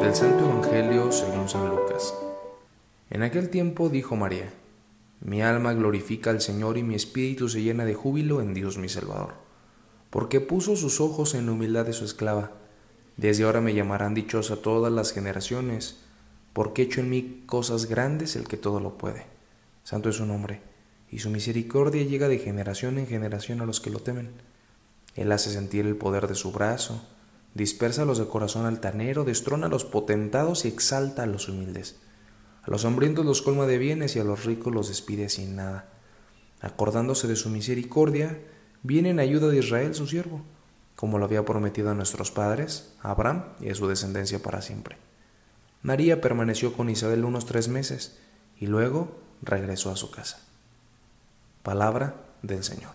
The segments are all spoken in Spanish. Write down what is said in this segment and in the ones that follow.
Del Santo Evangelio según San Lucas. En aquel tiempo dijo María, Mi alma glorifica al Señor y mi espíritu se llena de júbilo en Dios mi Salvador, porque puso sus ojos en la humildad de su esclava. Desde ahora me llamarán dichosa todas las generaciones, porque hecho en mí cosas grandes el que todo lo puede. Santo es su nombre, y su misericordia llega de generación en generación a los que lo temen. Él hace sentir el poder de su brazo, dispersa a los de corazón altanero, destrona a los potentados y exalta a los humildes. A los hambrientos los colma de bienes y a los ricos los despide sin nada. Acordándose de su misericordia, viene en ayuda de Israel su siervo, como lo había prometido a nuestros padres, a Abraham y a su descendencia para siempre. María permaneció con Isabel unos tres meses y luego regresó a su casa. Palabra del Señor.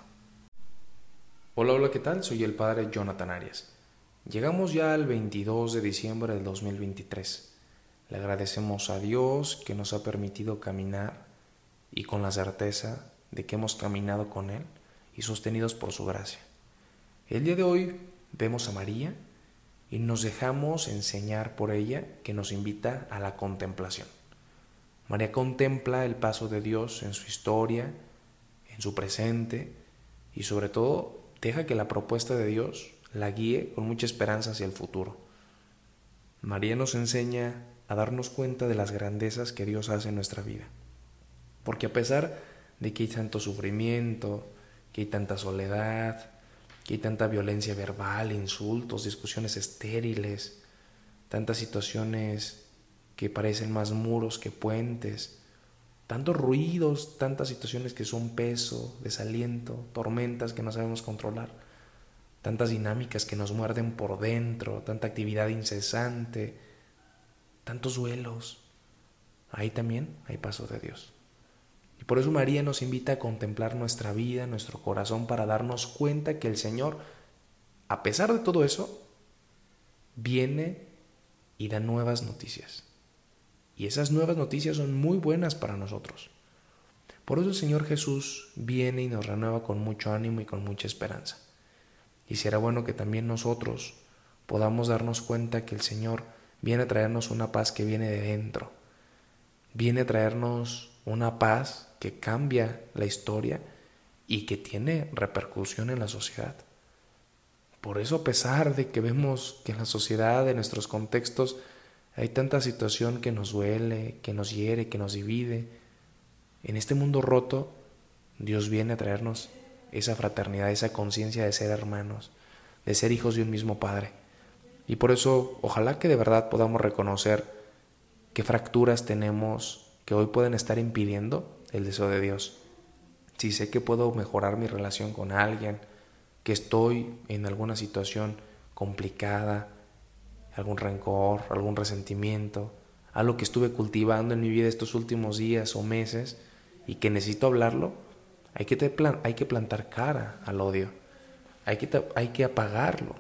Hola, hola, ¿qué tal? Soy el padre Jonathan Arias. Llegamos ya al 22 de diciembre del 2023. Le agradecemos a Dios que nos ha permitido caminar y con la certeza de que hemos caminado con Él y sostenidos por su gracia. El día de hoy vemos a María y nos dejamos enseñar por ella que nos invita a la contemplación. María contempla el paso de Dios en su historia, en su presente y sobre todo Deja que la propuesta de Dios la guíe con mucha esperanza hacia el futuro. María nos enseña a darnos cuenta de las grandezas que Dios hace en nuestra vida. Porque a pesar de que hay tanto sufrimiento, que hay tanta soledad, que hay tanta violencia verbal, insultos, discusiones estériles, tantas situaciones que parecen más muros que puentes, tantos ruidos, tantas situaciones que son peso, desaliento, tormentas que no sabemos controlar, tantas dinámicas que nos muerden por dentro, tanta actividad incesante, tantos duelos. Ahí también hay paso de Dios. Y por eso María nos invita a contemplar nuestra vida, nuestro corazón, para darnos cuenta que el Señor, a pesar de todo eso, viene y da nuevas noticias. Y esas nuevas noticias son muy buenas para nosotros. Por eso el Señor Jesús viene y nos renueva con mucho ánimo y con mucha esperanza. Y será bueno que también nosotros podamos darnos cuenta que el Señor viene a traernos una paz que viene de dentro. Viene a traernos una paz que cambia la historia y que tiene repercusión en la sociedad. Por eso a pesar de que vemos que en la sociedad, en nuestros contextos, hay tanta situación que nos duele, que nos hiere, que nos divide. En este mundo roto, Dios viene a traernos esa fraternidad, esa conciencia de ser hermanos, de ser hijos de un mismo Padre. Y por eso, ojalá que de verdad podamos reconocer qué fracturas tenemos que hoy pueden estar impidiendo el deseo de Dios. Si sé que puedo mejorar mi relación con alguien, que estoy en alguna situación complicada, algún rencor, algún resentimiento, algo que estuve cultivando en mi vida estos últimos días o meses y que necesito hablarlo, hay que, plantar cara al odio, hay que, hay que apagarlo.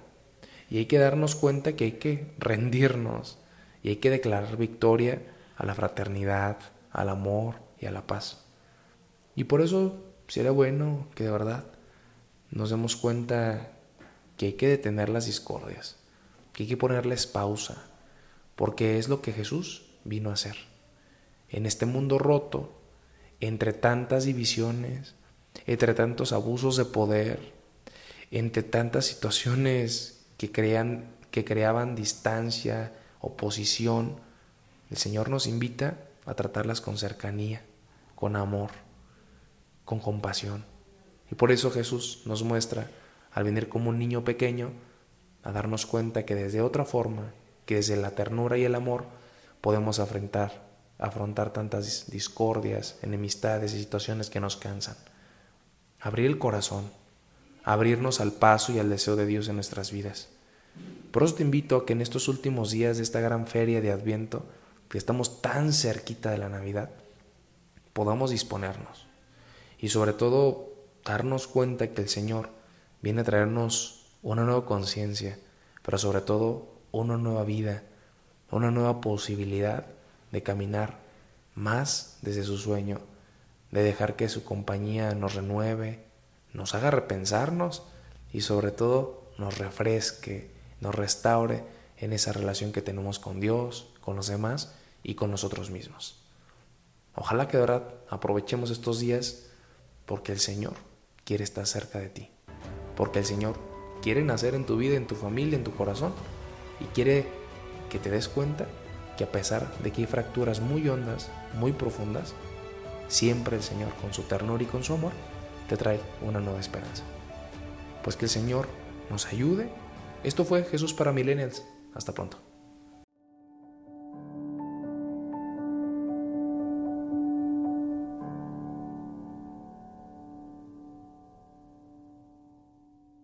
Y hay que darnos cuenta que hay que rendirnos y hay que declarar victoria a la fraternidad, al amor y a la paz. Y por eso sería bueno que de verdad nos demos cuenta que hay que detener las discordias que hay que ponerles pausa, porque es lo que Jesús vino a hacer. En este mundo roto, entre tantas divisiones, entre tantos abusos de poder, entre tantas situaciones que, crean, que creaban distancia, oposición, el Señor nos invita a tratarlas con cercanía, con amor, con compasión. Y por eso Jesús nos muestra, al venir como un niño pequeño, a darnos cuenta que desde otra forma, que desde la ternura y el amor, podemos afrontar, afrontar tantas discordias, enemistades y situaciones que nos cansan. Abrir el corazón, abrirnos al paso y al deseo de Dios en nuestras vidas. Por eso te invito a que en estos últimos días de esta gran feria de Adviento, que estamos tan cerquita de la Navidad, podamos disponernos y sobre todo darnos cuenta que el Señor viene a traernos una nueva conciencia, pero sobre todo una nueva vida, una nueva posibilidad de caminar más desde su sueño, de dejar que su compañía nos renueve, nos haga repensarnos y sobre todo nos refresque, nos restaure en esa relación que tenemos con Dios, con los demás y con nosotros mismos. Ojalá que de verdad aprovechemos estos días porque el Señor quiere estar cerca de ti, porque el Señor quiere nacer en tu vida, en tu familia, en tu corazón y quiere que te des cuenta que a pesar de que hay fracturas muy hondas, muy profundas, siempre el Señor con su ternura y con su amor te trae una nueva esperanza. Pues que el Señor nos ayude. Esto fue Jesús para Millennials. Hasta pronto.